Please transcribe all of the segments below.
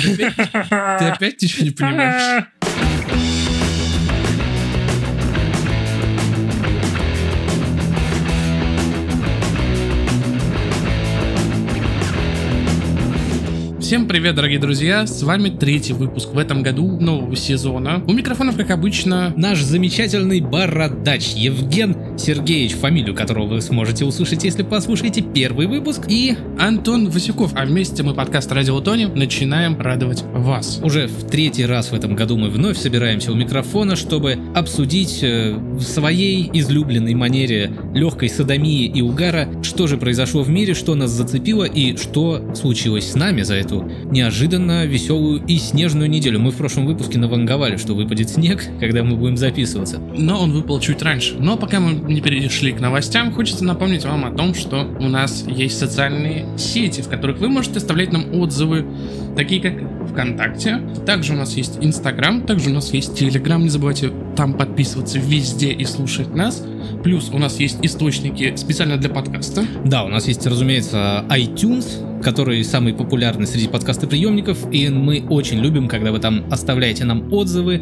Ты опять ничего не Всем привет, дорогие друзья! С вами третий выпуск в этом году нового сезона. У микрофонов, как обычно, Наш замечательный бородач Евген Сергеевич, фамилию которого вы сможете услышать, если послушаете первый выпуск. и Антон Васюков. А вместе мы подкаст Радио Тони начинаем радовать вас. Уже в третий раз в этом году мы вновь собираемся у микрофона, чтобы обсудить э, в своей излюбленной манере легкой садомии и угара, что же произошло в мире, что нас зацепило и что случилось с нами за эту неожиданно веселую и снежную неделю. Мы в прошлом выпуске наванговали, что выпадет снег, когда мы будем записываться. Но он выпал чуть раньше. Но пока мы не перешли к новостям, хочется напомнить вам о том, что у нас есть социальные сети, в которых вы можете оставлять нам отзывы, такие как ВКонтакте. Также у нас есть Инстаграм, также у нас есть Телеграм. Не забывайте там подписываться везде и слушать нас. Плюс у нас есть источники специально для подкаста. Да, у нас есть, разумеется, iTunes, который самый популярный среди подкастоприемников, и мы очень любим, когда вы там оставляете нам отзывы,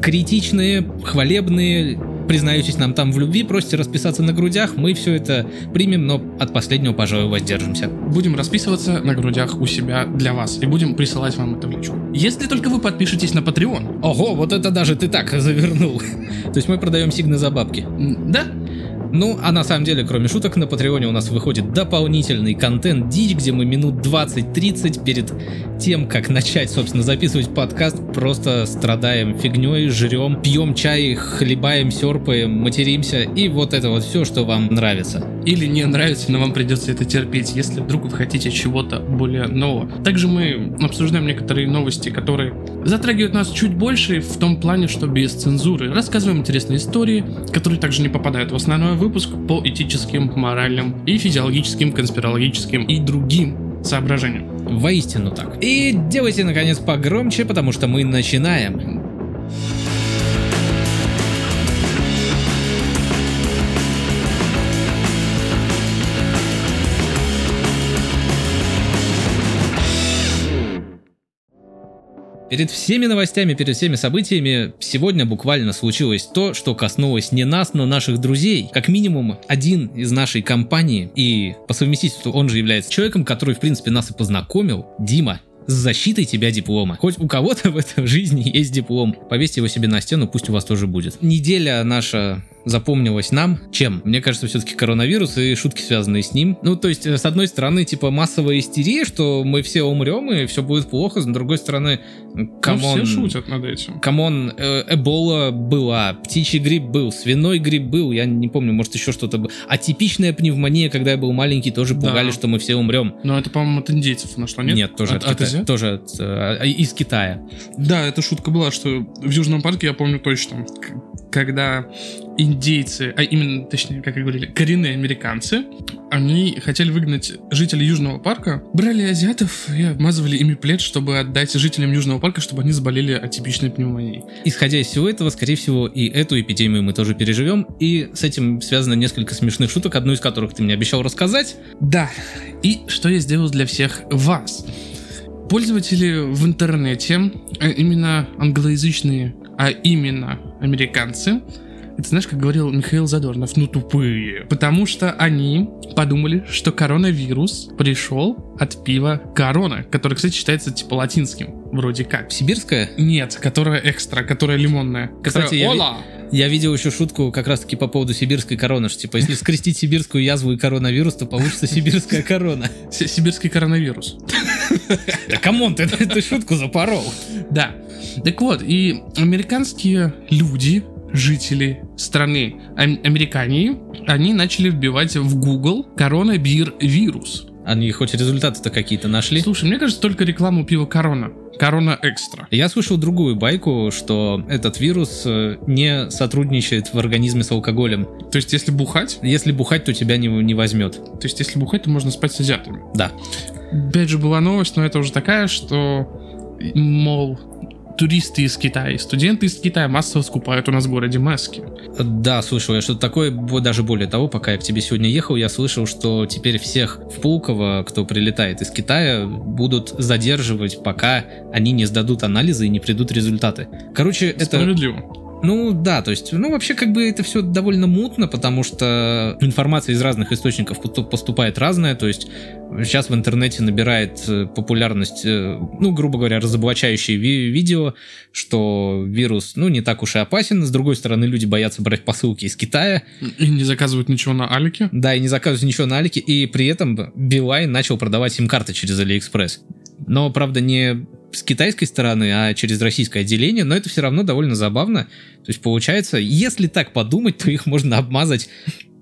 критичные, хвалебные, признаетесь нам там в любви, просите расписаться на грудях, мы все это примем, но от последнего, пожалуй, воздержимся. Будем расписываться на грудях у себя для вас и будем присылать вам это в личку. Если только вы подпишетесь на Patreon. Ого, вот это даже ты так завернул. То есть мы продаем сигны за бабки. Да? Ну, а на самом деле, кроме шуток, на Патреоне у нас выходит дополнительный контент дичь, где мы минут 20-30 перед тем, как начать, собственно, записывать подкаст, просто страдаем фигней, жрем, пьем чай, хлебаем, серпаем, материмся, и вот это вот все, что вам нравится. Или не нравится, но вам придется это терпеть, если вдруг вы хотите чего-то более нового. Также мы обсуждаем некоторые новости, которые затрагивают нас чуть больше в том плане, что без цензуры. Рассказываем интересные истории, которые также не попадают в основной выпуск по этическим, моральным и физиологическим, конспирологическим и другим соображениям. Воистину так. И делайте, наконец, погромче, потому что мы начинаем. Перед всеми новостями, перед всеми событиями сегодня буквально случилось то, что коснулось не нас, но наших друзей. Как минимум один из нашей компании, и по совместительству он же является человеком, который в принципе нас и познакомил, Дима. С защитой тебя диплома. Хоть у кого-то в этой жизни есть диплом. Повесьте его себе на стену, пусть у вас тоже будет. Неделя наша запомнилась нам чем? Мне кажется, все-таки коронавирус и шутки, связанные с ним. Ну, то есть, э, с одной стороны, типа массовая истерия, что мы все умрем и все будет плохо, с другой стороны, come on... Ну, все шутят над этим. Come on, э, Эбола была, птичий грипп был, свиной грипп был, я не помню, может еще что-то было. Атипичная пневмония, когда я был маленький, тоже Да. пугали, что мы все умрем. Но это, по-моему, от индейцев нашло, нет? тоже от, от, от Китая- тоже от, э, из Китая. Да, эта шутка была, что в Южном парке, я помню точно, когда индейцы, а именно, точнее, как и говорили, коренные американцы, они хотели выгнать жителей Южного парка, брали азиатов и обмазывали ими плед, чтобы отдать жителям Южного парка, чтобы они заболели атипичной пневмонией. Исходя из всего этого, скорее всего, и эту эпидемию мы тоже переживем, и с этим связано несколько смешных шуток, одну из которых ты мне обещал рассказать. Да, и что я сделал для всех вас? Пользователи в интернете, а именно англоязычные, а именно американцы, это знаешь, как говорил Михаил Задорнов, ну тупые. Потому что они подумали, что коронавирус пришел от пива корона, который, кстати, считается типа латинским, вроде как. Сибирская? Нет, которая экстра, которая лимонная. Кстати, Которая я «Ола!» Я видел еще шутку как раз-таки по поводу сибирской короны, что типа если скрестить сибирскую язву и коронавирус, то получится сибирская корона. Си- Сибирский коронавирус. Да come on, ты эту шутку запорол. Да. Так вот, и американские люди, жители страны Ам- Американии, они начали вбивать в Google коронавирус. Они хоть результаты-то какие-то нашли? Слушай, мне кажется, только рекламу пива Corona. Corona Extra. Я слышал другую байку, что этот вирус э, не сотрудничает в организме с алкоголем. То есть, если бухать, Если бухать, то тебя не, не возьмет. то есть, если бухать, то можно спать с азиатами. Да. Опять же, была новость, но это уже такая, что, мол, туристы из Китая, и студенты из Китая массово скупают у нас в городе маски. Да, слышал я что-то такое, даже более того, пока я к тебе сегодня ехал, я слышал, что теперь всех в Пулково, кто прилетает из Китая, будут задерживать, пока они не сдадут анализы и не придут результаты. Короче, это... Справедливо. Ну да, то есть, ну вообще как бы это все довольно мутно, потому что информация из разных источников поступает разная, то есть сейчас в интернете набирает э, популярность, э, ну грубо говоря, разоблачающие ви- видео, что вирус, ну не так уж и опасен, с другой стороны люди боятся брать посылки из Китая. И не заказывают ничего на Алике. Да, и не заказывают ничего на Алике, и при этом Билайн начал продавать сим-карты через Алиэкспресс. Но, правда, не с китайской стороны, а через российское отделение, но это все равно довольно забавно. То есть получается, если так подумать, то их можно обмазать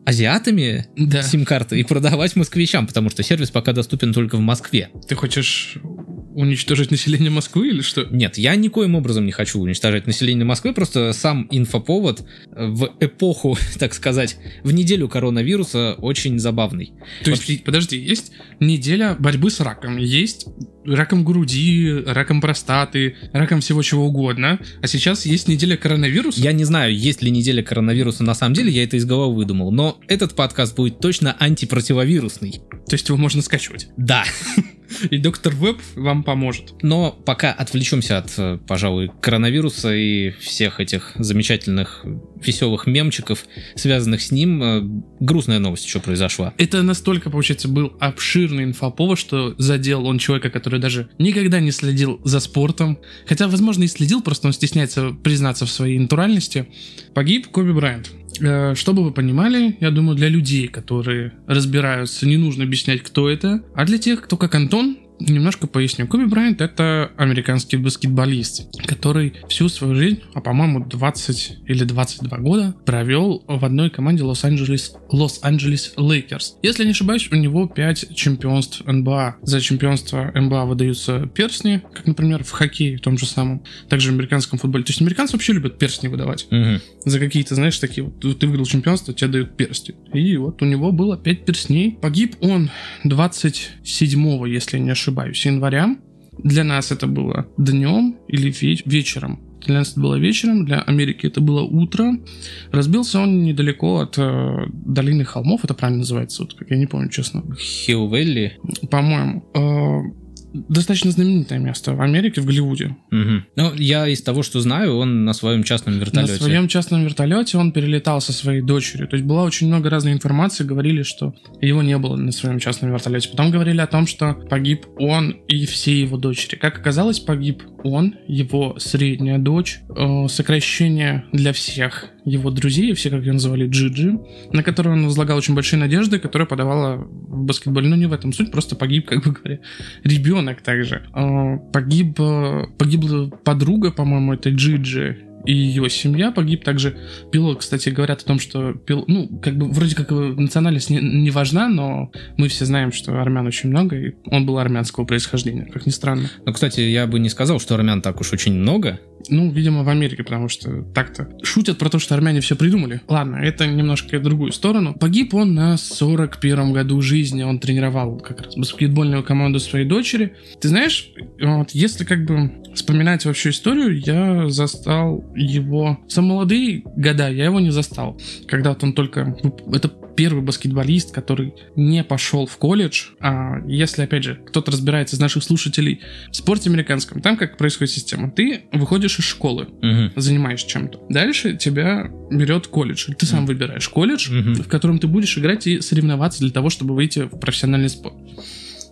азиатами Да. сим-карты и продавать москвичам, потому что сервис пока доступен только в Москве. Ты хочешь уничтожить население Москвы или что? Нет, я никоим образом не хочу уничтожать население Москвы, просто сам инфоповод в эпоху, так сказать, в неделю коронавируса очень забавный. То есть, подожди, есть неделя борьбы с раком, есть раком груди, раком простаты, раком всего чего угодно, а сейчас есть неделя коронавируса. Я не знаю, есть ли неделя коронавируса на самом деле, я это из головы выдумал, но этот подкаст будет точно антипротивовирусный. То есть его можно скачивать. Да. И доктор Веб вам поможет. Но пока отвлечемся от, э, пожалуй, коронавируса и всех этих замечательных веселых мемчиков, связанных с ним, э, грустная новость еще произошла. Это настолько, получается, был обширный инфоповод, что задел он человека, который даже никогда не следил за спортом. Хотя, возможно, и следил, просто он стесняется признаться в своей натуральности. Погиб Коби Брайант. Э, Чтобы вы понимали, я думаю, для людей, которые разбираются, не нужно объяснять, кто это. А для тех, кто как Антон, немножко поясню. Коби Брайант это американский баскетболист, который всю свою жизнь, а по-моему 20 или 22 года, провел в одной команде Лос-Анджелес Лос-Анджелес Лейкерс. Если не ошибаюсь, у него 5 чемпионств НБА. За чемпионство НБА выдаются перстни, как, например, в хоккее в том же самом. Также в американском футболе. То есть американцы вообще любят перстни выдавать Мгм. за какие-то, знаешь, такие вот, ты выиграл чемпионство, тебе дают персти. И вот у него было 5 перстней. Погиб он 27 если не ошибаюсь, января. Для нас это было днем или ве- вечером. Для нас это было вечером, для Америки это было утро. Разбился он недалеко от э, долины холмов, это правильно называется, вот, как я не помню, честно. Хилл Вэлли. По-моему. Э, достаточно знаменитое место в Америке, в Голливуде. Мгм. Ну, я из того, что знаю, он на своем частном вертолете. На своем частном вертолете он перелетал со своей дочерью. То есть была очень много разной информации. Говорили, что его не было на своем частном вертолете. Потом говорили о том, что погиб он и все его дочери. Как оказалось, погиб он, его средняя дочь, э, сокращение для всех его друзей, все, как ее называли, Джиджи, на которую он возлагал очень большие надежды, которая подавала в баскетболе. Но не в этом суть, просто погиб, как бы говоря, ребенок также. Э, Погиб, э, погибла подруга, по-моему, этой Джиджи, и ее семья погиб. Также пилот, кстати, говорят о том, что пил... ну, как бы вроде как национальность не, не важна, но мы все знаем, что армян очень много, и он был армянского происхождения, как ни странно. Ну, кстати, я бы не сказал, что армян так уж очень много. Ну, видимо, в Америке, потому что так-то шутят про то, что армяне все придумали. Ладно, это немножко другую сторону. Погиб он на 41-м году жизни. Он тренировал как раз баскетбольную команду своей дочери. Ты знаешь, вот, если как бы вспоминать вообще историю, я застал его... В самые молодые года я его не застал. Когда вот он только... ну, Это первый баскетболист, который не пошел в колледж. А если, опять же, кто-то разбирается из наших слушателей в спорте американском, там как происходит система. Ты выходишь из школы, Мгм. занимаешь чем-то. Дальше тебя берет колледж. Ты сам выбираешь колледж, Мгм. в котором ты будешь играть и соревноваться для того, чтобы выйти в профессиональный спорт.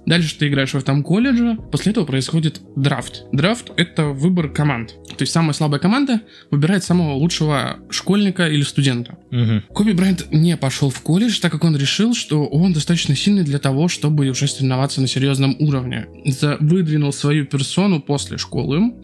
Дальше ты играешь в этом колледже, после этого происходит драфт. Драфт — это выбор команд. То есть самая слабая команда выбирает самого лучшего школьника или студента. Мгм. Коби Брайант не пошел в колледж, так как он решил, что он достаточно сильный для того, чтобы уже соревноваться на серьезном уровне. За- выдвинул свою персону после школы,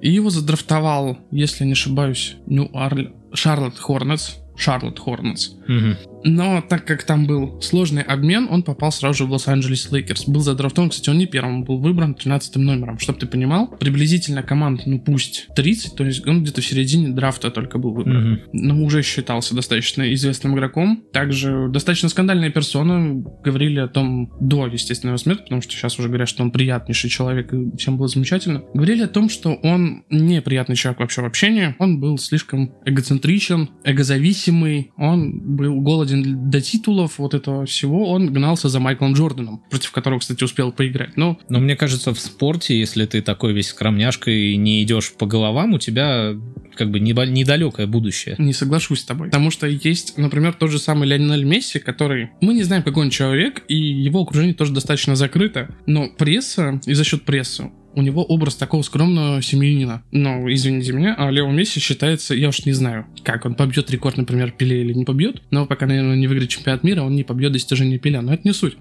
и его задрафтовал, если не ошибаюсь, Нью-Орле... Шарлотт Хорнетс. Шарлотт Хорнетс. Мгм. Но так как там был сложный обмен, он попал сразу же в Лос-Анджелес Лейкерс. Был задрафтован, кстати, он не первым, был выбран 13 номером. Чтобы ты понимал, приблизительно команд, ну пусть 30, то есть он где-то в середине драфта только был выбран. Мгм. Но уже считался достаточно известным игроком. Также достаточно скандальные персоны говорили о том до, естественно, его смерти, потому что сейчас уже говорят, что он приятнейший человек и всем было замечательно. Говорили о том, что он неприятный человек вообще в общении. Он был слишком эгоцентричен, эгозависимый, он был голоден до титулов, вот этого всего. Он гнался за Майклом Джорданом, против которого, кстати, успел поиграть. Но Но мне кажется, в спорте, если ты такой весь скромняшка и не идешь по головам, у тебя как бы недалекое будущее. Не соглашусь с тобой. Потому что есть, например, тот же самый Лионель Месси, который... Мы не знаем, какой он человек, и его окружение тоже достаточно закрыто. Но пресса, и за счет прессы, у него образ такого скромного семьянина. Но, извините меня, а Лео Месси считается, я уж не знаю, как он побьет рекорд, например, Пеле или не побьет, но пока, наверное, не выиграет чемпионат мира, он не побьет достижение Пеля, но это не суть.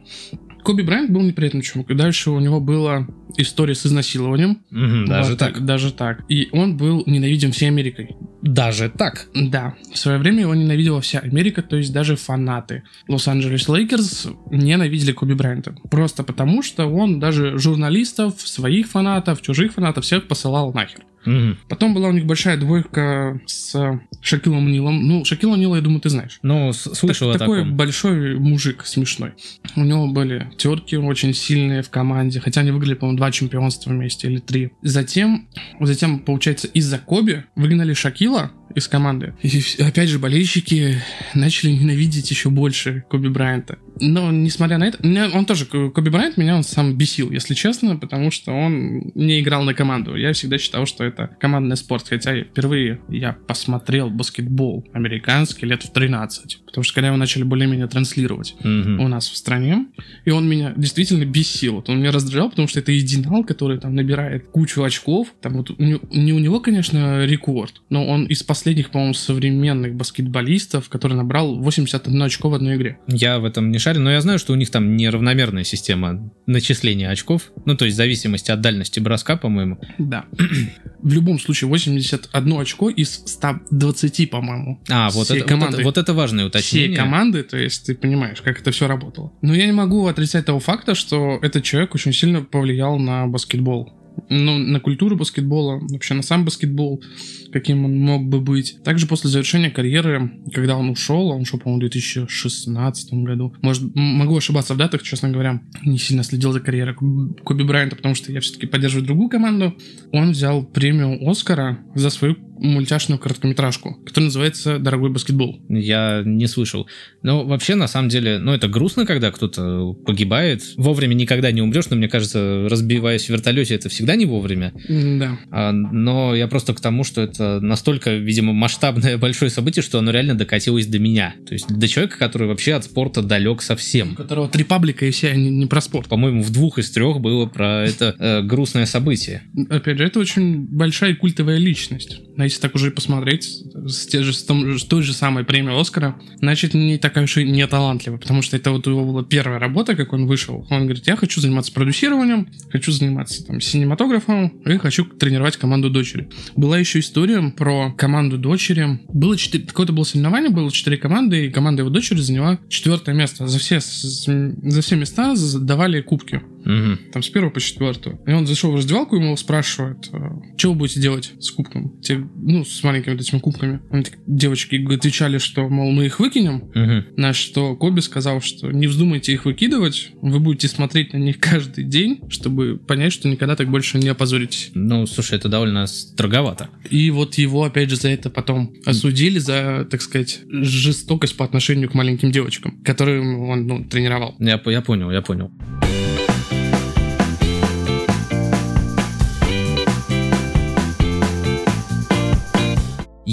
Коби Брайант был неприятным чуваком. Дальше у него была история с изнасилованием. Мгм, даже Вот, так. Даже так. И он был ненавидим всей Америкой. Даже так. Да, в свое время его ненавидела вся Америка, то есть даже фанаты. Лос-Анджелес Лейкерс ненавидели Коби Брайанта. Просто потому, что он даже журналистов, своих фанатов, чужих фанатов, всех посылал нахер. Мгм. Потом была у них большая двойка с Шакилом О'Нилом. Ну, Шакила О'Нила, я думаю, ты знаешь. Ну, слышал Так- такой большой мужик смешной. У него были терки очень сильные в команде, хотя они выиграли, по-моему, два чемпионства вместе или три. Затем, затем, получается, из-за Коби выгнали Шакила из команды. И опять же, болельщики начали ненавидеть еще больше Коби Брайанта. Но, несмотря на это, меня- он тоже, Ко- Коби Брайант меня он сам бесил, если честно, потому что он не играл на команду. Я всегда считал, что это командный спорт, хотя впервые я посмотрел баскетбол американский лет в 13, потому что когда его начали более-менее транслировать Мгм. у нас в стране, и он меня действительно бесил. Вот он меня раздражал, потому что это единал, который там набирает кучу очков. Там вот не у него, конечно, рекорд, но он из последних, по-моему, современных баскетболистов, который набрал 81 очко в одной игре. Я в этом не шарю, но я знаю, что у них там неравномерная система начисления очков. Ну, то есть в зависимости от дальности броска, по-моему. Да. В любом случае, 81 очко из 120, по-моему. А, вот это, вот, команды. это, вот это важное уточнение. всей команды, то есть ты понимаешь, как это все работало. Но я не могу отрицать того факта, что этот человек очень сильно повлиял на баскетбол. Ну, на культуру баскетбола, вообще на сам баскетбол, каким он мог бы быть. Также после завершения карьеры, когда он ушел, он ушел, по-моему, в 2016 году. Может, могу ошибаться в датах, честно говоря. Не сильно следил за карьерой Коб- Коби Брайанта, потому что я все-таки поддерживаю другую команду. Он взял премию Оскара за свою мультяшную короткометражку, которая называется «Дорогой баскетбол». Я не слышал. Но вообще, на самом деле, ну, это грустно, когда кто-то погибает. Вовремя никогда не умрешь, но мне кажется, разбиваясь в вертолете, это всегда не вовремя. Да. А, но я просто к тому, что это настолько, видимо, масштабное большое событие, что оно реально докатилось до меня. То есть до человека, который вообще от спорта далек у совсем. которого три паблика и все они не про спорт. По-моему, в двух из трех было про это э, грустное событие. Опять же, это очень большая культовая личность. Но если так уже и посмотреть, с, те же, с, том- с той же самой премией Оскара, значит, не такая уж и не талантливая, потому что это вот его была первая работа, как он вышел. Он говорит, я хочу заниматься продюсированием, хочу заниматься там синематографом и хочу тренировать команду дочери. Была еще история про команду дочери. Было четыре, какое-то было соревнование, было четыре команды, и команда его дочери заняла четвертое место. За все, за все места давали кубки. Мгм. Там с первого по четвертую. И он зашел в раздевалку, ему спрашивают, что вы будете делать с кубком? Те, ну, с маленькими вот этими кубками. Они так- девочки отвечали, что, мол, мы их выкинем. Мгм. На что Коби сказал, что не вздумайте их выкидывать, вы будете смотреть на них каждый день, чтобы понять, что никогда так больше не опозоритесь. Ну, слушай, это довольно строговато. И вот его, опять же, за это потом осудили за, так сказать, жестокость по отношению к маленьким девочкам, которые он ну, тренировал. Я, я понял, я понял.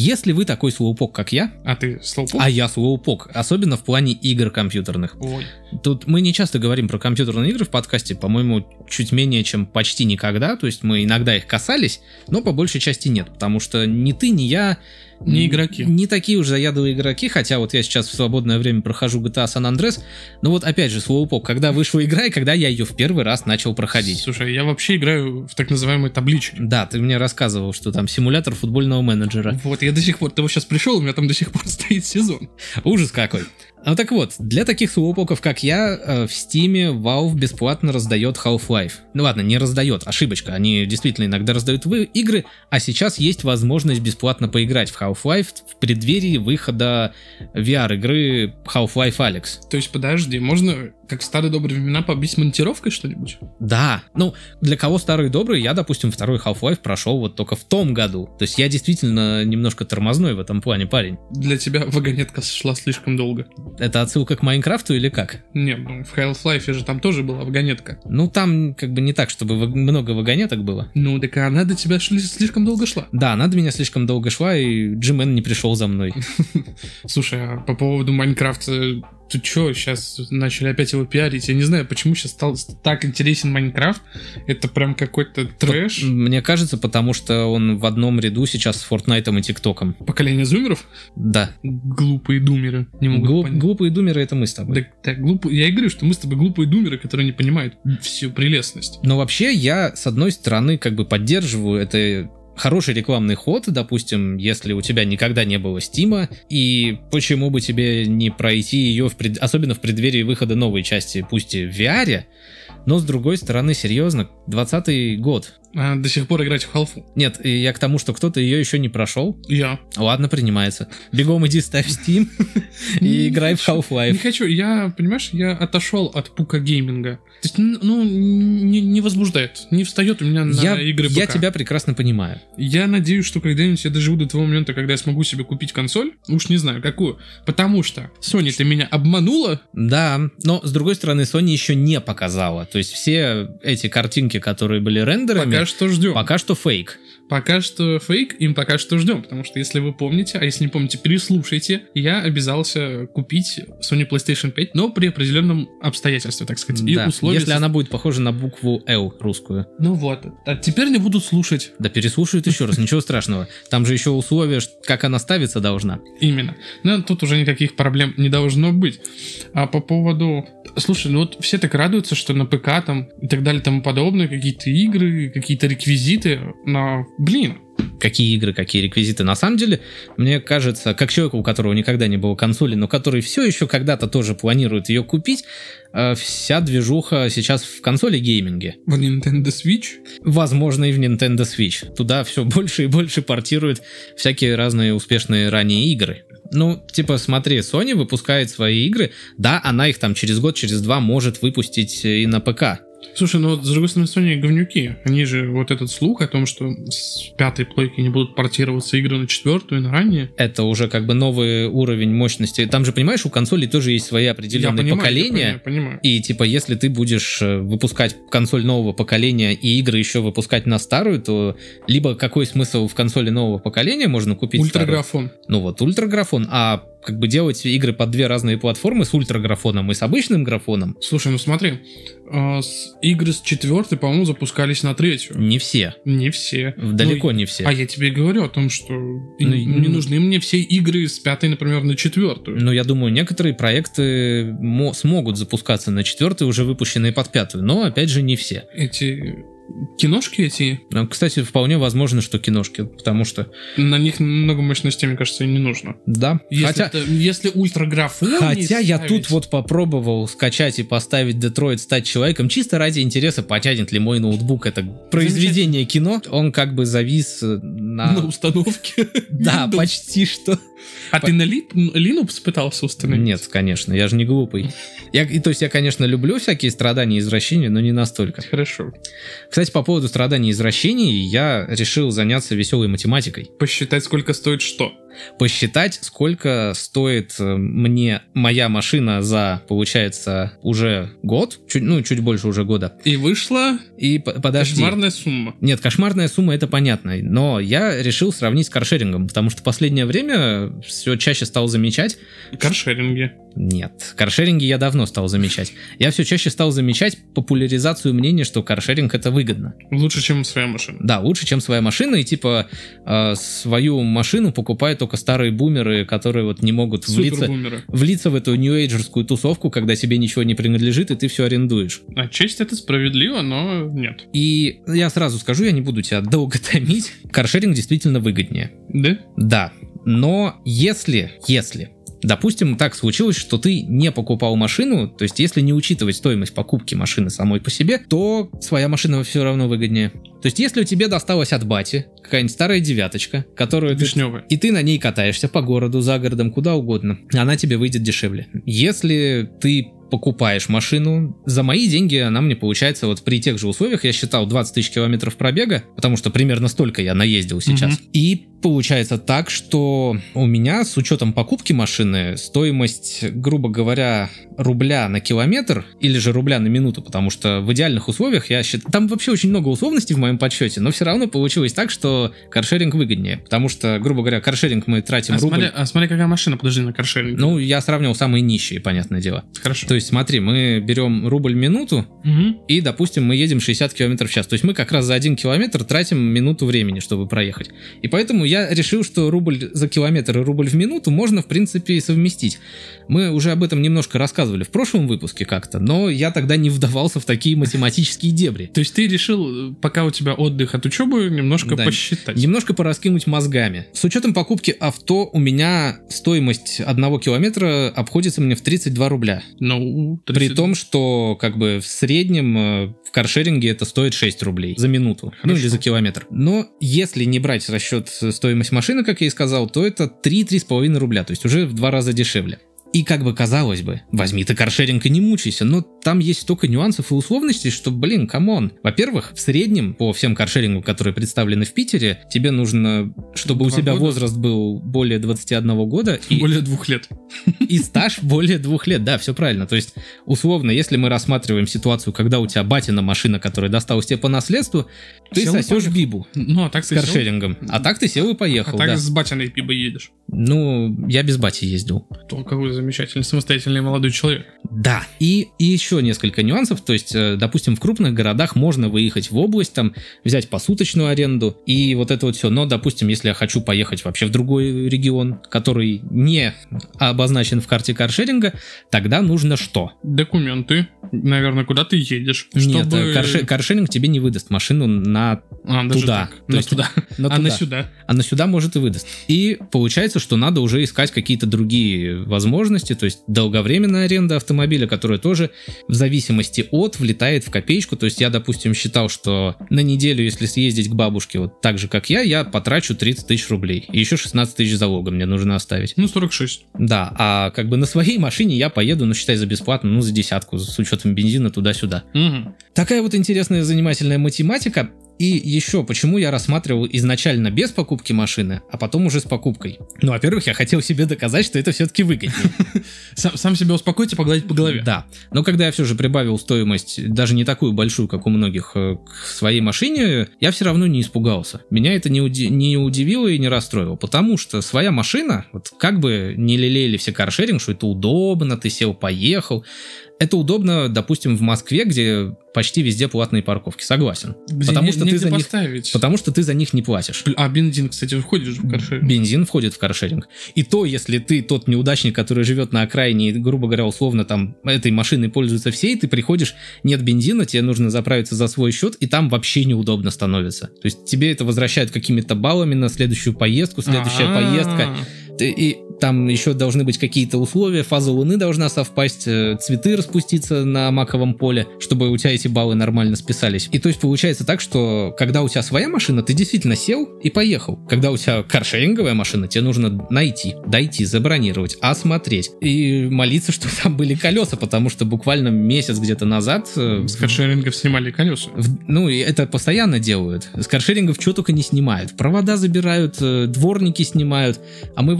Если вы такой слоупок, как я, А ты слоупок? а я слоупок, особенно в плане игр компьютерных, Ой. Тут мы не часто говорим про компьютерные игры в подкасте, по-моему, чуть менее, чем почти никогда. То есть мы иногда их касались, но по большей части нет, потому что ни ты, ни я... Не игроки. Не такие уж заядлые игроки, хотя вот я сейчас в свободное время прохожу GTA San Andreas, но вот опять же, слоупок, когда вышла игра и когда я ее в первый раз начал проходить. Слушай, я вообще играю в так называемые таблички. Да, ты мне рассказывал, что там симулятор футбольного менеджера. Вот, я до сих пор, ты вот сейчас пришел, у меня там до сих пор стоит сезон. Ужас какой. Ну так вот, для таких слоупоков, как я, э, в Steam Valve бесплатно раздает Half-Life. Ну ладно, не раздает, ошибочка. Они действительно иногда раздают игры, а сейчас есть возможность бесплатно поиграть в Half-Life в преддверии выхода VR-игры Half-Life Alex. То есть, подожди, можно, как старые добрые времена, побить монтировкой что-нибудь? Да, ну, для кого старый добрый, я, допустим, второй Half-Life прошел вот только в том году. То есть я действительно немножко тормозной в этом плане парень. Для тебя вагонетка шла слишком долго. Это отсылка к Майнкрафту или как? Не, ну в Half-Life же там тоже была вагонетка. Ну, там как бы не так, чтобы много вагонеток было. Ну, так она до тебя шли- слишком долго шла. Да, она до меня слишком долго шла, и Джимен не пришел за мной. Слушай, а по поводу Майнкрафта, ты чё, сейчас начали опять его пиарить? Я не знаю, почему сейчас стал так интересен Майнкрафт. Это прям какой-то трэш. Мне кажется, потому что он в одном ряду сейчас с Фортнайтом и ТикТоком. Поколение зумеров? Да. Глупые думеры. Не могут Глуп- понять. глупые думеры это мы с тобой. Так, так, глупо- Я и говорю, что мы с тобой глупые думеры, которые не понимают всю прелестность. Но вообще я, с одной стороны, как бы поддерживаю это хороший рекламный ход, допустим, если у тебя никогда не было Стима, и почему бы тебе не пройти ее, в пред- особенно в преддверии выхода новой части, пусть и в VR, но с другой стороны, серьезно, 20 год. А до сих пор играть в халфу. Нет, я к тому, что кто-то ее еще не прошел. Я. Ладно, принимается. Бегом иди ставь Steam и играй в Не Half-Life. хочу, я, понимаешь, я отошел от пука гейминга. То есть, ну, не, не возбуждает, не встает у меня на Я, игры я ПК. тебя прекрасно понимаю. Я надеюсь, что когда-нибудь я доживу до того момента, когда я смогу себе купить консоль. Уж не знаю, какую. Потому что Sony ты меня обманула. Да, но с другой стороны, Sony еще не показала. То есть все эти картинки, которые были рендерами, Пока что ждем. Пока... пока что фейк. что фейк, им пока что ждем. Потому что если вы помните, а если не помните, переслушайте, я обязался купить Sony PlayStation 5, но при определенном обстоятельстве, так сказать. И Да, условия... Если она будет похожа на букву L русскую. Ну вот. А теперь не будут слушать. Да переслушают еще раз, ничего страшного. Там же еще условия, как она ставится должна. Именно. Но тут уже никаких проблем не должно быть. А по поводу... Слушай, ну вот все так радуются, что на ПК там и так далее тому подобное, какие-то игры, какие-то реквизиты. Но, блин, Какие игры, какие реквизиты. На самом деле, мне кажется, как человеку, у которого никогда не было консоли, но который все еще когда-то тоже планирует ее купить, э, вся движуха сейчас в консоли гейминге. в Nintendo Switch Возможно, и в Nintendo Switch. Туда все больше и больше портируют всякие разные успешные ранее игры. Ну, типа, смотри, Sony выпускает свои игры, да, она их там через год, через два может выпустить и на ПК. Слушай, ну вот с другой стороны, Sony говнюки. Они же вот этот слух о том, что с пятой плойки не будут портироваться игры на четвертую и на ранее. Это уже как бы новый уровень мощности. Там же, понимаешь, у консолей тоже есть свои определенные понимаю, поколения. Я понимаю, понимаю. И типа, если ты будешь э, выпускать консоль нового поколения и игры еще выпускать на старую, то либо какой смысл в консоли нового поколения можно купить старую? Ультраграфон. Ну вот, ультраграфон, а как бы делать игры под две разные платформы с ультраграфоном и с обычным графоном, Слушай, ну смотри, а, с- игры с четвертой, по-моему, запускались на третью. не все. Не все. Далеко Ну, не все. А я тебе говорю о том, что Ну, не ну- нужны мне все игры с пятой, например, на четвертую. Но я думаю, некоторые проекты мо- смогут запускаться на четвертую, уже выпущенные под пятую, но опять же не все. Эти киношки эти, Но, кстати, вполне возможно, что киношки, потому что, на них много мощностей, мне кажется, и не нужно. да, Если, хотя... это- если ультраграфон Хотя я ставить- тут вот попробовал скачать и поставить Детройт стать человеком, чисто ради интереса, потянет ли мой ноутбук это произведение кино. Он как бы завис э, на... на установке. Да, почти что. А ты на Linux пытался установить? Нет, конечно, я же не глупый. Я, то есть я, конечно, люблю всякие страдания и извращения, но не настолько. Хорошо. Кстати, по поводу страданий и извращений, я решил заняться веселой математикой. Посчитать, сколько стоит что. Посчитать, сколько стоит э, мне моя машина за, получается, уже год, чуть, ну, чуть больше уже года. И вышла И подожди. кошмарная сумма. Нет, кошмарная сумма это понятно, но я решил сравнить с каршерингом, потому что в последнее время все чаще стал замечать, Каршеринги. нет, каршеринги я давно стал замечать. Я все чаще стал замечать популяризацию мнения, что каршеринг это выгодно. Лучше, чем своя машина. Да, лучше, чем своя машина, и типа э, свою машину покупают только старые бумеры, которые вот не могут влиться, влиться в эту нью-эйджерскую тусовку, когда тебе ничего не принадлежит, и ты все арендуешь. Отчасти это справедливо, но нет. И я сразу скажу, я не буду тебя долго томить, каршеринг действительно выгоднее. Да? Да, но если, если Допустим, так случилось, что ты не покупал машину, то есть если не учитывать стоимость покупки машины самой по себе, то своя машина все равно выгоднее. То есть если у тебя досталась от бати какая-нибудь старая девяточка, которую ты Вишневая. и ты на ней катаешься по городу, за городом, куда угодно, она тебе выйдет дешевле. Если ты покупаешь машину, за мои деньги она мне получается вот при тех же условиях, я считал 20 тысяч километров пробега, потому что примерно столько я наездил сейчас. Мгм. И получается так, что у меня с учетом покупки машины стоимость, грубо говоря, рубля на километр или же рубля на минуту, потому что в идеальных условиях я считаю... Там вообще очень много условностей в моем подсчете, но все равно получилось так, что каршеринг выгоднее, потому что, грубо говоря, каршеринг мы тратим А рубль... смотри, а смотри, какая машина, подожди, на каршеринге. Ну, я сравнивал самые нищие, понятное дело. Хорошо. То есть, смотри, мы берем рубль минуту, Мгм. и, допустим, мы едем 60 км в час. То есть мы как раз за один километр тратим минуту времени, чтобы проехать. И поэтому я решил, что рубль за километр и рубль в минуту можно, в принципе, совместить. Мы уже об этом немножко рассказывали в прошлом выпуске как-то, но я тогда не вдавался в такие математические дебри. То есть ты решил, э, пока у тебя отдых от учебы, немножко Да. посчитать. Немножко пораскинуть мозгами. С учетом покупки авто у меня стоимость одного километра обходится мне в 32 рубля. Ну, При 30 том, что как бы в среднем э, в каршеринге это стоит 6 рублей за минуту, ну Хорошо. или за километр. Но если не брать в расчет стоимость машины, как я и сказал, то это 3-3,5 рубля, то есть уже в два раза дешевле. И как бы казалось бы, возьми ты каршеринг и не мучайся, но там есть столько нюансов и условностей, что, блин, come on. Во-первых, в среднем по всем каршерингам, которые представлены в Питере, тебе нужно, чтобы у Два тебя года? возраст был более 21 года и Более двух лет. и стаж более двух лет, да, все правильно. То есть, условно, если мы рассматриваем ситуацию, когда у тебя батина машина, которая досталась тебе по наследству, ты Сел сосешь бибу Ну, а так с сел? каршерингом. А так ты сел и А поехал, так да. с батиной пиво едешь. Ну, я без бати ездил. То какой замечательный, самостоятельный молодой человек. Да, и, и еще несколько нюансов, то есть, э, допустим, в крупных городах можно выехать в область, там, взять посуточную аренду и вот это вот все, но, допустим, если я хочу поехать вообще в другой регион, который не обозначен в карте каршеринга, тогда нужно что? Документы, наверное, куда ты едешь. Нет, чтобы- э, карше- каршеринг тебе не выдаст машину на А, туда. То На есть туда. на А на туда. сюда. а на сюда может и выдаст. И получается, что надо уже искать какие-то другие возможности, то есть долговременная аренда автомобиля, которая тоже в зависимости от влетает в копеечку. То есть я, допустим, считал, что на неделю, если съездить к бабушке вот так же, как я, я потрачу 30 тысяч рублей. И еще 16 тысяч залога мне нужно оставить. Ну, 46. Да, а как бы на своей машине я поеду, ну считай, за бесплатно, ну за десятку, с учетом бензина туда-сюда. Мгм. Такая вот интересная занимательная математика. И еще, почему я рассматривал изначально без покупки машины, а потом уже с покупкой? Ну, во-первых, я хотел себе доказать, что это все-таки выгоднее. Сам, сам себя успокоить и погладить по голове. Да. Но когда я все же прибавил стоимость, даже не такую большую, как у многих, э, к своей машине, я все равно не испугался. Меня это не, уди- не удивило и не расстроило, потому что своя машина, вот как бы не лелеяли все каршеринг, что это удобно, ты сел, поехал, это удобно, допустим, в Москве, где почти везде платные парковки, согласен. Где потому не- что ты за них, потому что ты за них не платишь. А бензин, кстати, входит в каршеринг. Бензин входит в каршеринг. И то, если ты тот неудачник, который живет на окраине и, грубо говоря, условно там этой машиной пользуются все, и ты приходишь, нет бензина, тебе нужно заправиться за свой счет, и там вообще неудобно становится. То есть тебе это возвращают какими-то баллами на следующую поездку, следующая А-а-а. поездка. И там еще должны быть какие-то условия, фаза Луны должна совпасть, э, цветы распуститься на маковом поле, чтобы у тебя эти баллы нормально списались. И то есть получается так, что когда у тебя своя машина, ты действительно сел и поехал. Когда у тебя каршеринговая машина, тебе нужно найти, дойти, забронировать, осмотреть и молиться, что там были колеса, потому что буквально месяц где-то назад э, С каршерингов снимали колеса. в- ну, и это постоянно делают. С каршерингов что только не снимают. Провода забирают, э, дворники снимают,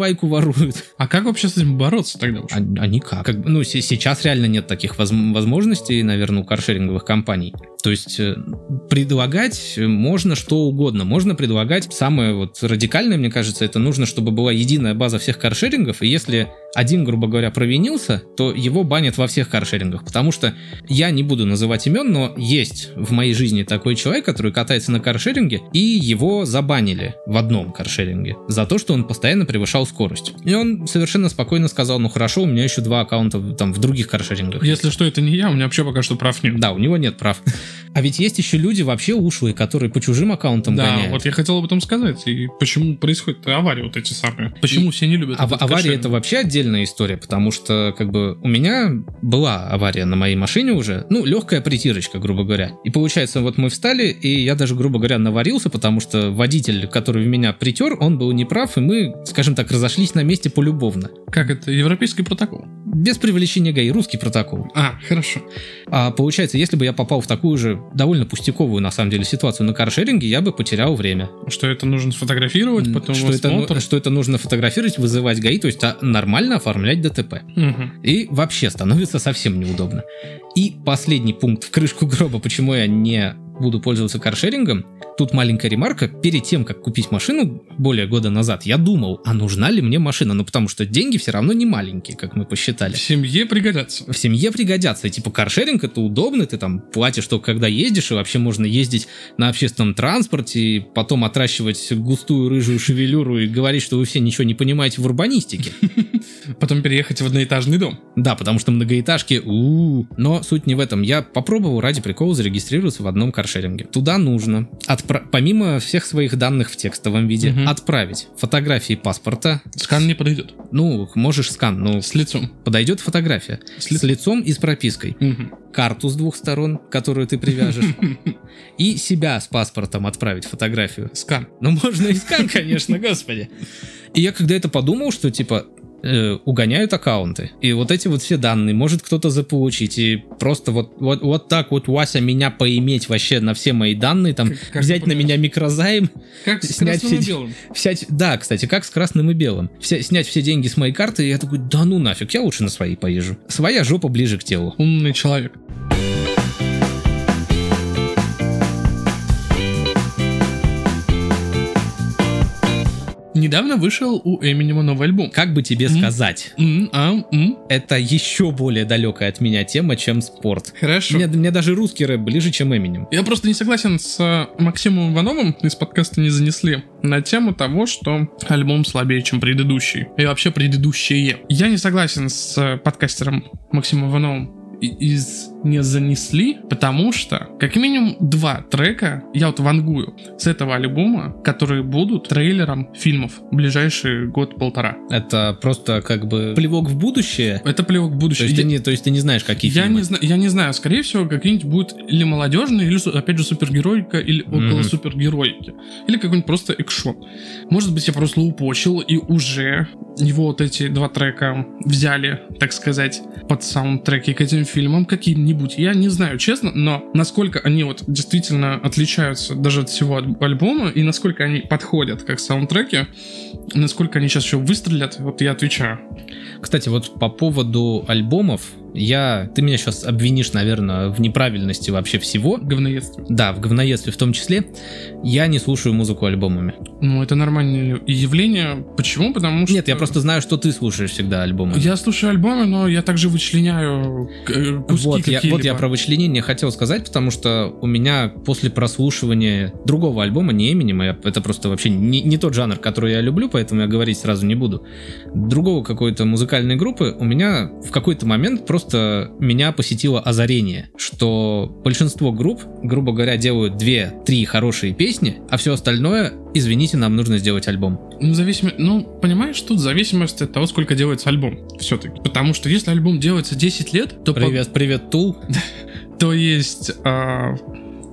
омывайку воруют. А как вообще с этим бороться тогда уж? А, а никак. Как ну, се- сейчас реально нет таких возм- возможностей, наверное, у каршеринговых компаний. То есть э, предлагать можно что угодно. Можно предлагать самое вот радикальное, мне кажется, это нужно, чтобы была единая база всех каршерингов, и если один, грубо говоря, провинился, то его банят во всех каршерингах, потому что я не буду называть имен, но есть в моей жизни такой человек, который катается на каршеринге, и его забанили в одном каршеринге за то, что он постоянно превышал скорость. И он совершенно спокойно сказал, ну хорошо, у меня еще два аккаунта там в других каршерингах. Если что, это не я, у меня вообще пока что прав нет. Да, у него нет прав. А ведь есть еще люди вообще ушлые, которые по чужим аккаунтам да, гоняют. вот я хотел об этом сказать. И почему происходят аварии вот эти самые? Почему все не любят А этот авария кошелек? это вообще отдельная история, потому что как бы у меня была авария на моей машине уже, ну легкая притирочка, грубо говоря. И получается, вот мы встали, и я даже, грубо говоря, наварился, потому что водитель, который в меня притер, он был неправ, и мы, скажем так, разошлись на месте полюбовно. Как это? Европейский протокол? Без привлечения ГАИ, русский протокол. А, хорошо. А получается, если бы я попал в такую же довольно пустяковую, на самом деле, ситуацию на каршеринге, я бы потерял время. Что это нужно сфотографировать, потом что, это, ну- что это нужно фотографировать, вызывать ГАИ, то есть а, нормально оформлять ДТП. Мгм. И вообще становится совсем неудобно. И последний пункт в крышку гроба, почему я не буду пользоваться каршерингом. Тут маленькая ремарка. Перед тем, как купить машину более года назад, я думал, а нужна ли мне машина? Ну, потому что деньги все равно не маленькие, как мы посчитали. В семье пригодятся. В семье пригодятся. И типа каршеринг это удобно, ты там платишь только когда ездишь, и вообще можно ездить на общественном транспорте, и потом отращивать густую рыжую шевелюру и говорить, что вы все ничего не понимаете в урбанистике. Потом переехать в одноэтажный дом. Да, потому что многоэтажки, у Но суть не в этом. Я попробовал ради прикола зарегистрироваться в одном каршеринге. Туда нужно, отпра- помимо всех своих данных в текстовом виде, Мгм. отправить фотографии паспорта. Скан не подойдет. Ну, можешь скан, ну, С лицом. подойдет фотография. С С, ли- лицом и с пропиской. Мгм. Карту с двух сторон, которую ты привяжешь. И себя с паспортом отправить фотографию. Скан. Ну, можно и скан, конечно, господи. И я когда это подумал, что типа э, угоняют аккаунты. И вот эти вот все данные может кто-то заполучить. И просто вот, вот, вот так вот Вася меня поиметь вообще на все мои данные, там Как- как взять на меня микрозайм, Как с Снять красным и все- белым. взять... Да, кстати, как с красным и белым. Вся- снять все деньги с моей карты, и я такой, да ну нафиг, я лучше на своей поезжу. Своя жопа ближе к телу. Умный человек. Недавно вышел у Эминема новый альбом. Как бы тебе сказать? М, а, м. Это еще более далекая от меня тема, чем спорт. Хорошо. Мне, мне даже русский рэп ближе, чем Эминем. Я просто не согласен с э, Максимом Ивановым из подкаста «Не занесли» на тему того, что альбом слабее, чем предыдущий. И вообще предыдущие. Я не согласен с э, подкастером Максимом Ивановым из «Не занесли», потому что как минимум два трека я вот вангую с этого альбома, которые будут трейлером фильмов в ближайший год-полтора. Это просто как бы плевок в будущее. Это плевок в То будущее. есть, ты Я- не, то есть ты не знаешь, какие Я фильмы. не, знаю, я не знаю, скорее всего, какие-нибудь будут или молодежные, или, опять же, супергеройка, или около Мгм. супергеройки. Или какой-нибудь просто экшон. Может быть, я просто упочил, и уже его вот эти два трека взяли, так сказать, под саундтреки к этим фильмам каким-нибудь. Я не знаю, честно, но насколько они вот действительно отличаются даже от всего аль- альбома, и насколько они подходят как саундтреки, насколько они сейчас еще выстрелят, вот я отвечаю. Кстати, вот по поводу альбомов, я... Ты меня сейчас обвинишь, наверное, в неправильности вообще всего. Говноедство. Да, в говноедстве в том числе. Я не слушаю музыку альбомами. Ну, это нормальное явление. Почему? Потому что... Нет, я просто знаю, что ты слушаешь всегда альбомы. Я слушаю альбомы, но я также вычленяю э, куски Вот я, вот я про вычленение хотел сказать, потому что у меня после прослушивания другого альбома, не Эминема, это просто вообще не, не тот жанр, который я люблю, поэтому я говорить сразу не буду, другого какой-то музыкальной группы, у меня в какой-то момент просто меня посетило озарение, что большинство групп, грубо говоря, делают 2-3 хорошие песни, а все остальное, извините, нам нужно сделать альбом. Ну, зависимо... ну, понимаешь, тут зависимость от того, сколько делается альбом. Все-таки. Потому что если альбом делается 10 лет, то, по- Привет, привет, Тул. то есть... а,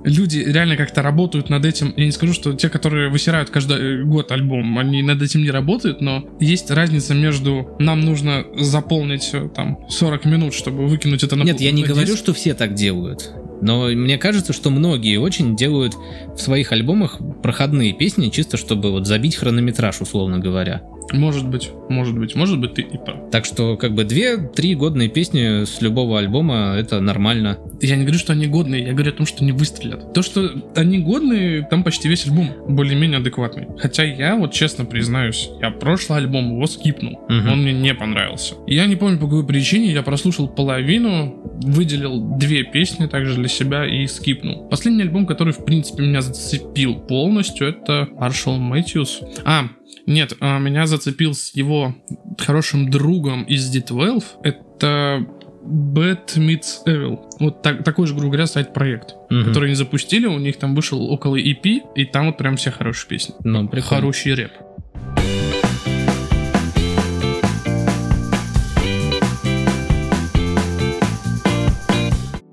Люди реально как-то работают над этим. Я не скажу, что те, которые высирают каждый год альбом, они над этим не работают, но есть разница между нам нужно заполнить э, там 40 минут, чтобы выкинуть это на Нет, я не говорю, что все так делают. Но мне кажется, что многие очень делают в своих альбомах проходные песни, чисто чтобы вот забить хронометраж, условно говоря. Может быть, может быть, может быть, ты и прав. Так что как бы две-три годные песни с любого альбома это нормально. Я не говорю, что они годные, я говорю о том, что они выстрелят. То, что они годные, там почти весь альбом более-менее адекватный. Хотя я, вот честно признаюсь, я прошлый альбом его скипнул. Мгм. Он мне не понравился. Я не помню по какой причине, я прослушал половину, выделил две песни также для себя и скипнул. Последний альбом, который, в принципе, меня зацепил полностью, это Маршал Мэтьюс. А, нет, а, меня зацепил с его хорошим другом из D12. Это Bad Meets Evil. Вот так, такой же, грубо говоря, сайт-проект, Мгм. который они запустили, у них там вышел около EP, и там вот прям все хорошие песни. Ну, прикольно. Хороший рэп.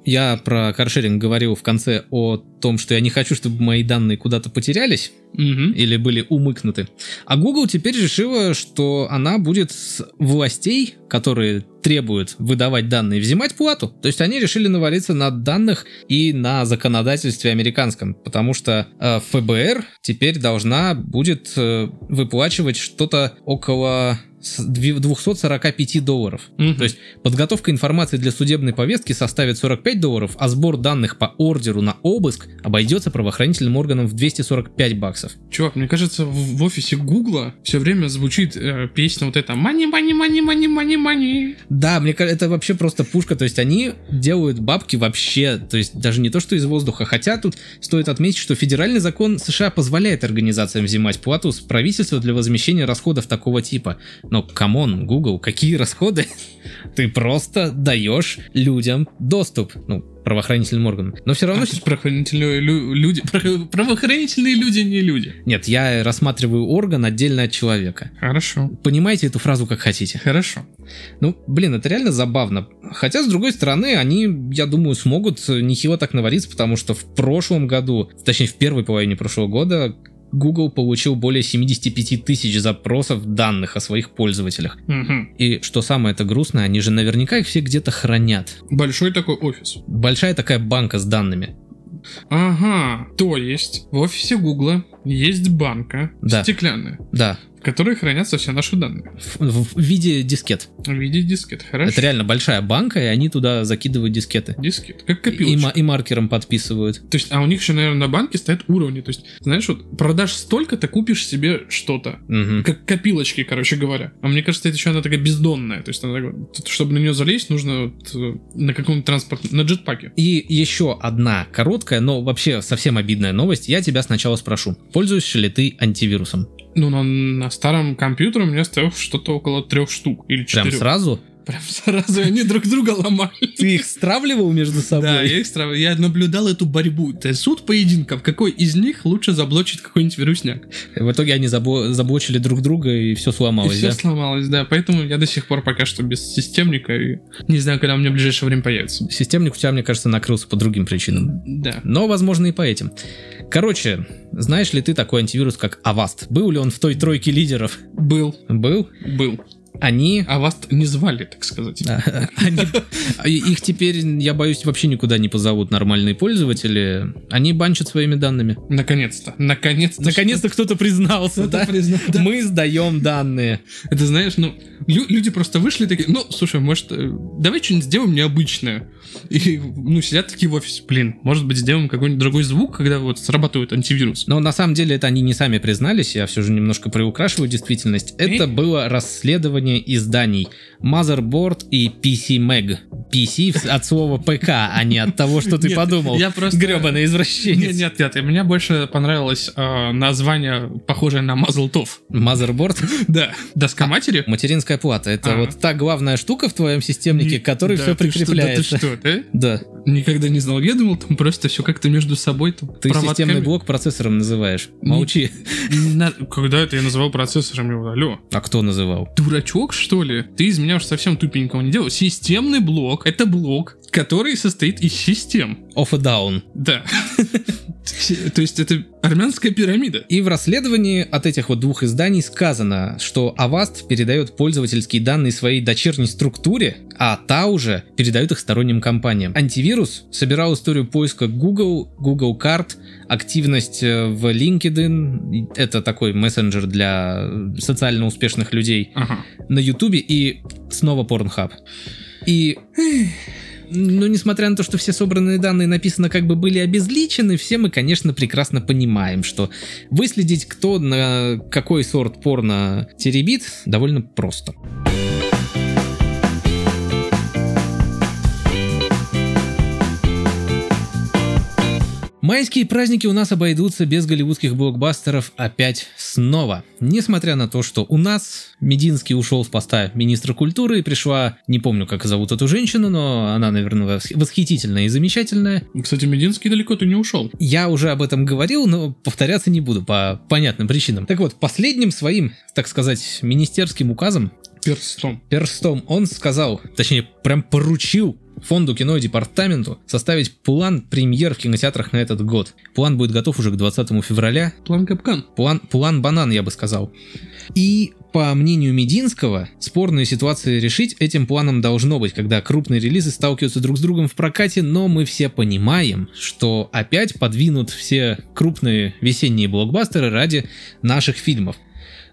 Я про каршеринг говорил в конце о том, что я не хочу, чтобы мои данные куда-то потерялись Мгм. или были умыкнуты. А Google теперь решила, что она будет с властей, которые требуют выдавать данные, взимать плату. То есть они решили навалиться на данных и на законодательстве американском, потому что э, ФБР теперь должна будет э, выплачивать что-то около 245 долларов. Мгм. То есть подготовка информации для судебной повестки составит 45 долларов, а сбор данных по ордеру на обыск обойдется правоохранительным органам в 245 баксов. Чувак, мне кажется, в, в офисе Гугла все время звучит э, песня вот эта «Money, money, money, money, money, money». Да, мне кажется, это вообще просто пушка. То есть они делают бабки вообще, то есть даже не то, что из воздуха. Хотя тут стоит отметить, что федеральный закон США позволяет организациям взимать плату с правительства для возмещения расходов такого типа. Но, come on, Google, какие расходы? Ты просто даешь людям доступ. Ну, правоохранительным органам. Но все А, равно... есть правоохранительные лю- люди, право- правоохранительные люди не люди. Нет, я рассматриваю орган отдельно от человека. Хорошо. Понимаете эту фразу как хотите. Хорошо. Ну, блин, это реально забавно. Хотя, с другой стороны, они, я думаю, смогут нехило так навариться, потому что в прошлом году, точнее, в первой половине прошлого года, Google получил более 75 тысяч запросов данных о своих пользователях. Мгм. И что самое это грустное, они же наверняка их все где-то хранят. Большой такой офис. Большая такая банка с данными. Ага, то есть в офисе Гугла есть банка Да. стеклянная, Да, в которой хранятся все наши данные в, в виде дискет. в виде дискет. Хорошо. Это реально большая банка, и они туда закидывают дискеты. Дискет, как И, копилочка. ма- и маркером подписывают. То есть, а у них еще, наверное, на банке стоят уровни. То есть, знаешь, вот продашь столько, ты купишь себе что-то. Мгм. Как копилочки, короче говоря. А мне кажется, это еще она такая бездонная. То есть, она чтобы на нее залезть, нужно вот, э, на каком-то транспорте, на джетпаке. И еще одна короткая, но вообще совсем обидная новость. Я тебя сначала спрошу. Пользуешься ли ты антивирусом? Ну, на, на старом компьютере у меня стояло что-то около трех штук или Прям четырех. сразу? Прям сразу они друг друга ломали. Ты их стравливал между собой? Да, я, экстра, я наблюдал эту борьбу. Это суд поединков. Какой из них лучше заблочить какой-нибудь вирусняк? В итоге они забо- заблочили друг друга и все И сломалось, все да? сломалось, да. Поэтому я до сих пор пока что без системника. И не знаю, когда у меня в ближайшее время появится. Системник у тебя, мне кажется, накрылся по другим причинам. Да. Но, возможно, и по этим. Короче, знаешь ли ты такой антивирус, как Avast? Был ли он в той тройке лидеров? Был. Был. Был. Они... А вас не звали, так сказать. Они- их теперь, я боюсь, вообще никуда не позовут нормальные пользователи. Они банчат своими данными. Наконец-то. Наконец-то. Наконец-то кто-то признался, Кто-то да? признал, да. Мы сдаем данные. Это знаешь, ну, лю- люди просто вышли такие, ну, слушай, может, э, давай что-нибудь сделаем необычное. И, ну, сидят такие в офисе, блин, может быть, сделаем какой-нибудь другой звук, когда вот срабатывает антивирус. Но на самом деле это они не сами признались, я все же немножко приукрашиваю действительность. Это было расследование изданий Motherboard и PC Mag. PC от слова ПК, а не от того, что ты Нет, подумал. я просто- Гребаный извращенец. Нет, нет, нет, мне больше понравилось э, название, похожее на Мазлтов. Motherboard. Да, доска матери. Материнская плата. Это А. вот та главная штука в твоем системнике, к которой Да, все что, прикрепляется. Да, ты что, да? Да. Никогда не знал. Я думал, там просто все как-то между собой там. Ты проводками. системный блок процессором называешь. Молчи. Не надо- Когда это я называл процессором, алло, А кто называл? дурачок, что ли? Ты из меня уж совсем тупенького не делал. Системный блок — это блок, который состоит из систем. Off и down. Да. То есть это армянская пирамида. И в расследовании от этих вот двух изданий сказано, что Avast передает пользовательские данные своей дочерней структуре, а та уже передает их сторонним компаниям. Антивирус собирал историю поиска Google, Google карт, активность э, в LinkedIn, это такой мессенджер для социально успешных людей, Ага. на YouTube и снова Pornhub. И ну, несмотря на то, что все собранные данные написано как бы были обезличены, все мы, конечно, прекрасно понимаем, что выследить, кто на какой сорт порно теребит, довольно просто. Майские праздники у нас обойдутся без голливудских блокбастеров опять снова. Несмотря на то, что у нас Мединский ушел с поста министра культуры и пришла, не помню, как зовут эту женщину, но она, наверное, восхитительная и замечательная. Кстати, Мединский далеко-то не ушел. Я уже об этом говорил, но повторяться не буду по понятным причинам. Так вот, последним своим, так сказать, министерским указом Перстом. Перстом он сказал, точнее, прям поручил фонду кино и департаменту составить план премьер в кинотеатрах на этот год. План будет готов уже к 20 февраля. План Капкан. План, план банан, я бы сказал. И по мнению Мединского, спорные ситуации решить этим планом должно быть, когда крупные релизы сталкиваются друг с другом в прокате, но мы все понимаем, что опять подвинут все крупные весенние блокбастеры ради наших фильмов.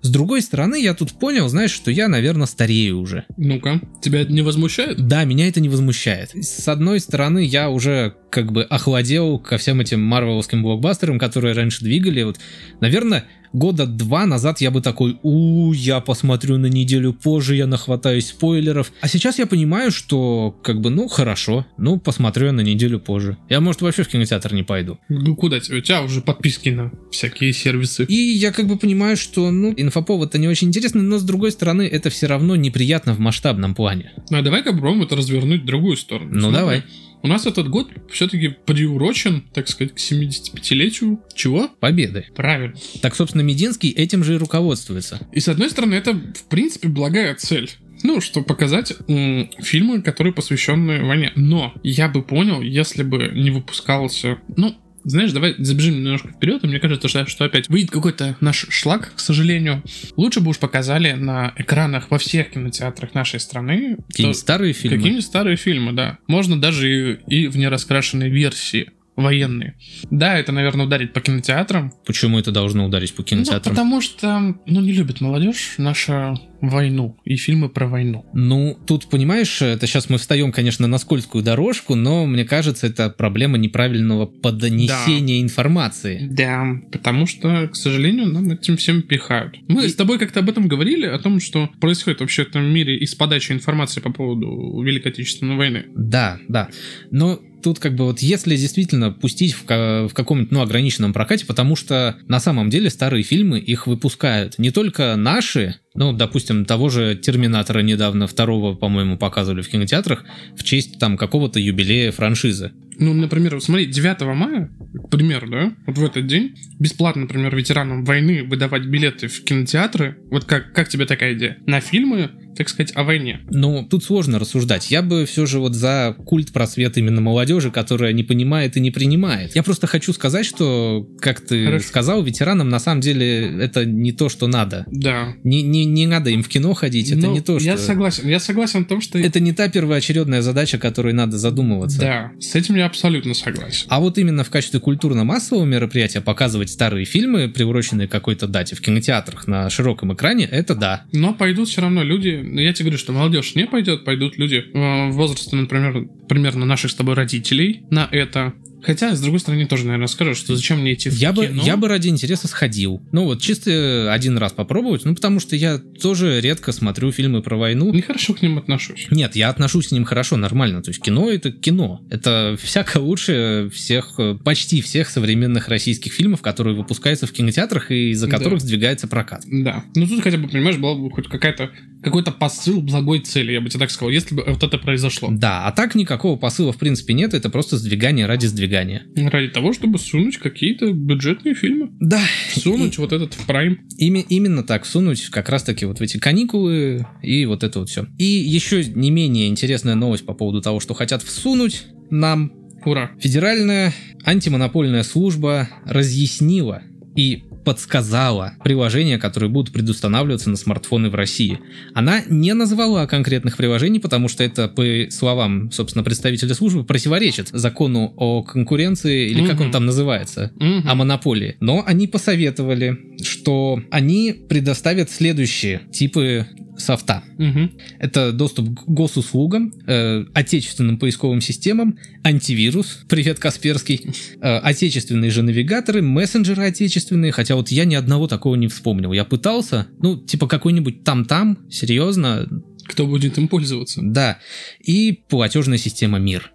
С другой стороны, я тут понял, знаешь, что я, наверное, старею уже. Ну-ка, тебя это не возмущает? Да, меня это не возмущает. С одной стороны, я уже как бы охладел ко всем этим марвеловским блокбастерам, которые раньше двигали. Вот, наверное, года два назад я бы такой, у, я посмотрю на неделю позже, я нахватаюсь спойлеров. А сейчас я понимаю, что как бы, ну, хорошо, ну, посмотрю я на неделю позже. Я, может, вообще в кинотеатр не пойду. Ну, куда тебе? У тебя уже подписки на всякие сервисы. И я как бы понимаю, что, ну, инфоповод-то не очень интересный, но с другой стороны, это все равно неприятно в масштабном плане. Ну, а давай-ка попробуем это развернуть в другую сторону. Ну, Смотри, давай. У нас этот год все-таки приурочен, так сказать, к 75-летию. Чего? Победы. Правильно. Так, собственно, Мединский этим же и руководствуется. И с одной стороны, это, в принципе, благая цель. Ну, чтобы показать м, фильмы, которые посвящены войне. Но я бы понял, если бы не выпускался... Ну, знаешь, давай забежим немножко вперед, и мне кажется, что, что опять выйдет какой-то наш шлак, к сожалению. Лучше бы уж показали на экранах во всех кинотеатрах нашей страны Какие-нибудь старые фильмы. какие-нибудь старые фильмы, да. Можно даже и, и в нераскрашенной версии военные. Да, это, наверное, ударит по кинотеатрам. Почему это должно ударить по Ну, кинотеатрам? потому что, ну, не любит молодежь наша войну и фильмы про войну. Ну, тут, понимаешь, это сейчас мы встаем, конечно, на скользкую дорожку, но мне кажется, это проблема неправильного поднесения информации. Да, потому что, к сожалению, нам этим всем пихают. Мы И- с тобой как-то об этом говорили, о том, что происходит вообще в этом мире из подачи информации по поводу Великой Отечественной войны. Да, да. Но тут как бы вот если действительно пустить в, в каком-нибудь, ну, ограниченном прокате, потому что на самом деле старые фильмы их выпускают не только наши, ну, допустим, того же Терминатора недавно, второго, по-моему, показывали в кинотеатрах в честь там какого-то юбилея франшизы. Ну, например, вот смотри, 9 мая, к примеру, да, вот в этот день бесплатно, например, ветеранам войны выдавать билеты в кинотеатры. Вот как, как тебе такая идея? На фильмы, так сказать, о войне. Ну, тут сложно рассуждать. Я бы все же вот за культ просвет именно молодежи, которая не понимает и не принимает. Я просто хочу сказать, что, как ты Хорошо. сказал, ветеранам на самом деле это не то, что надо. Да. Не, не, не надо им в кино ходить, это Ну, не то, что... Я согласен. Я согласен в том, что... Это не та первоочередная задача, которой надо задумываться. Да, с этим я абсолютно согласен. А вот именно в качестве культурно-массового мероприятия показывать старые фильмы, приуроченные какой-то дате в кинотеатрах на широком экране, это да. Но пойдут все равно люди, ну, я тебе говорю, что молодежь не пойдет, пойдут люди э, в возрасте, например, примерно наших с тобой родителей на это. Хотя, с другой стороны, тоже, наверное, скажут, что зачем мне идти в Я бы, кино. я бы ради интереса сходил. Ну вот, чисто один раз попробовать, ну потому что я тоже редко смотрю фильмы про войну. Нехорошо к ним отношусь. Нет, я отношусь к ним хорошо, нормально. То есть кино это кино. Это всяко лучше всех, э, почти всех современных российских фильмов, которые выпускаются в кинотеатрах и из-за Да. которых сдвигается прокат. Да. Ну тут хотя бы, понимаешь, была бы хоть какая-то какой-то посыл благой цели, я бы тебе так сказал, если бы вот это произошло. Да, а так никакого посыла в принципе нет, это просто сдвигание ради сдвигания. Ради того, чтобы сунуть какие-то бюджетные фильмы. Да, Сунуть вот этот в прайм. Ими- именно так, сунуть как раз-таки вот в эти каникулы и вот это вот все. И еще не менее интересная новость по поводу того, что хотят всунуть нам. Ура. Федеральная антимонопольная служба разъяснила и подсказала приложения, которые будут предустанавливаться на смартфоны в России. Она не назвала конкретных приложений, потому что это, по словам, собственно, представителя службы, противоречит закону о конкуренции, или как он там называется, Мгм. о монополии. Но они посоветовали, что они предоставят следующие типы софта. Мгм. Это доступ к госуслугам, э, отечественным поисковым системам, антивирус, привет Касперский, э, отечественные же навигаторы, мессенджеры отечественные, хотя вот я ни одного такого не вспомнил. Я пытался, ну, типа какой-нибудь там-там, серьезно, Кто будет им пользоваться? да. И платежная система МИР.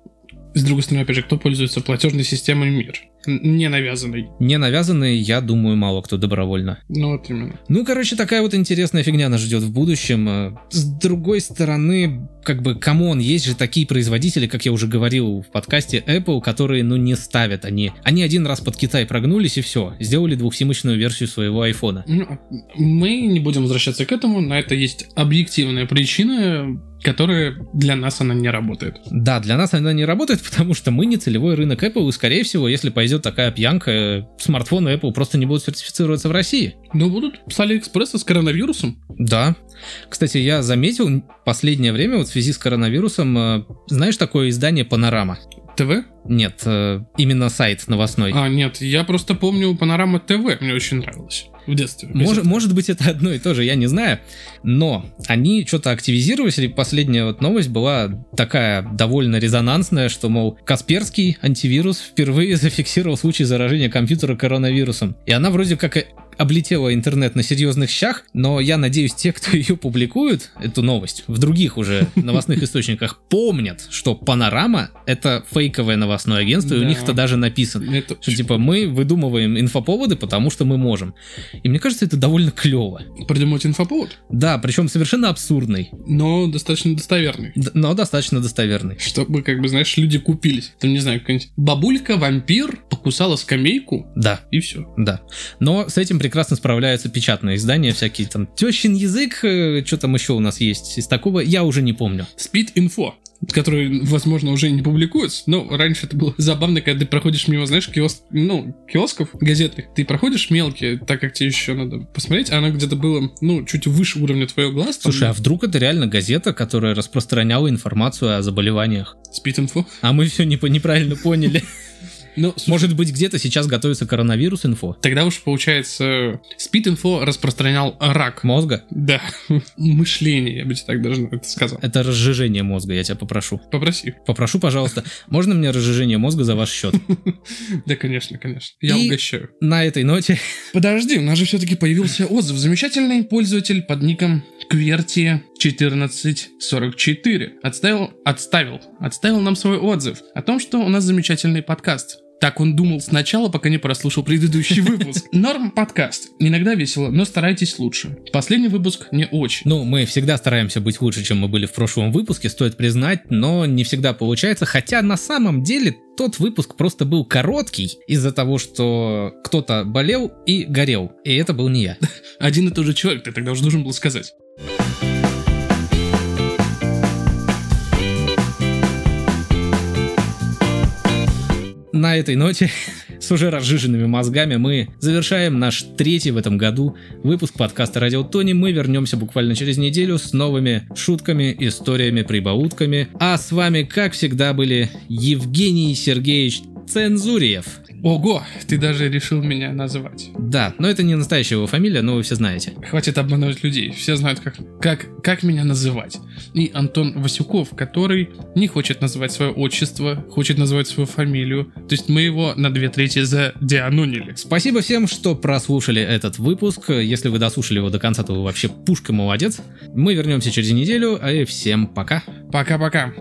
С другой стороны, опять же, кто пользуется платежной системой МИР? Не навязанной. Не навязанные, я думаю, мало кто добровольно. Ну вот именно. Ну, короче, такая вот интересная фигня нас ждет в будущем. Э, С другой стороны, как бы, come on, есть же такие производители, как я уже говорил в подкасте Apple, которые, ну, не ставят они. Они один раз под Китай прогнулись и все, сделали двухсимочную версию своего айфона. Ну, Мы не будем возвращаться к этому, на это есть объективная причина, которая для нас она не работает. Да, для нас она не работает, потому что мы не целевой рынок Apple, и, скорее всего, если пойдет такая пьянка, э, смартфоны Apple просто не будут сертифицироваться в России. Но будут с Алиэкспресса с коронавирусом. Да. Кстати, я заметил последнее время вот в связи с коронавирусом, э, знаешь такое издание «Панорама»? ТВ? Нет, э, именно сайт новостной. А, нет, я просто помню Панорама ТВ, мне очень нравилось. В детстве. Может, может быть, это одно и то же, я не знаю. Но они что-то активизировались, и последняя вот новость была такая довольно резонансная, что, мол, Касперский антивирус впервые зафиксировал случай заражения компьютера коронавирусом. И она вроде как и облетела интернет на серьезных щах, но я надеюсь, те, кто ее публикуют, эту новость, в других уже новостных источниках, помнят, что Панорама — это фейковое новостное агентство, и у них это даже написано. Что типа мы выдумываем инфоповоды, потому что мы можем. И мне кажется, это довольно клево. Придумать инфоповод, Да, причем совершенно абсурдный, но достаточно достоверный. но достаточно достоверный. Чтобы, как бы, знаешь, люди купились. Там, не знаю, какая-нибудь бабулька-вампир покусала скамейку, Да, и все. да. Но с этим прекрасно справляются печатные издания, всякие там тещин язык, что там еще у нас есть из такого, я уже не помню. Спид-инфо, который, возможно, уже не публикуется, но раньше это было забавно, когда ты проходишь мимо, знаешь, киоск, ну, киосков газетных, ты проходишь мелкие, так как тебе еще надо посмотреть, а она где-то была, ну, чуть выше уровня твоего глаз. там, Слушай, а вдруг это реально газета, которая распространяла информацию о заболеваниях? Спид-инфо. А мы все не, неправильно поняли. Ну, слушай, Может быть, где-то сейчас готовится коронавирус инфо? тогда уж, получается, Спид-инфо распространял рак. Мозга? Да, мышление, я бы тебе так даже это сказал. Это разжижение мозга, я тебя попрошу. Попроси. Попрошу, пожалуйста, можно мне разжижение мозга за ваш счет? Да, конечно, конечно. Я угощаю. На этой ноте Подожди, у нас же все-таки появился отзыв. Замечательный пользователь под ником QWERTY1444 отставил, отставил, отставил нам свой отзыв о том, что у нас замечательный подкаст. Так он думал сначала, пока не прослушал предыдущий выпуск. Норм подкаст. Иногда весело, но старайтесь лучше. Последний выпуск не очень. Ну, мы всегда стараемся быть лучше, чем мы были в прошлом выпуске, стоит признать, но не всегда получается, хотя на самом деле тот выпуск просто был короткий из-за того, что кто-то болел и горел, и это был не я. Один и тот же человек, ты тогда уже должен был сказать. На этой ноте с уже разжиженными мозгами мы завершаем наш третий в этом году выпуск подкаста Радио Тони. Мы вернемся буквально через неделю с новыми шутками, историями, прибаутками. А с вами, как всегда, были Евгений Сергеевич Цензуриев. Ого, ты даже решил меня называть. Да, но это не настоящая его фамилия, но вы все знаете. Хватит обманывать людей. Все знают, как, как, как меня называть. И Антон Васюков, который не хочет называть свое отчество, хочет называть свою фамилию. То есть мы его на две трети задианонили. Спасибо всем, что прослушали этот выпуск. Если вы дослушали его до конца, то вы вообще пушка молодец. Мы вернемся через неделю, а и всем пока. Пока-пока.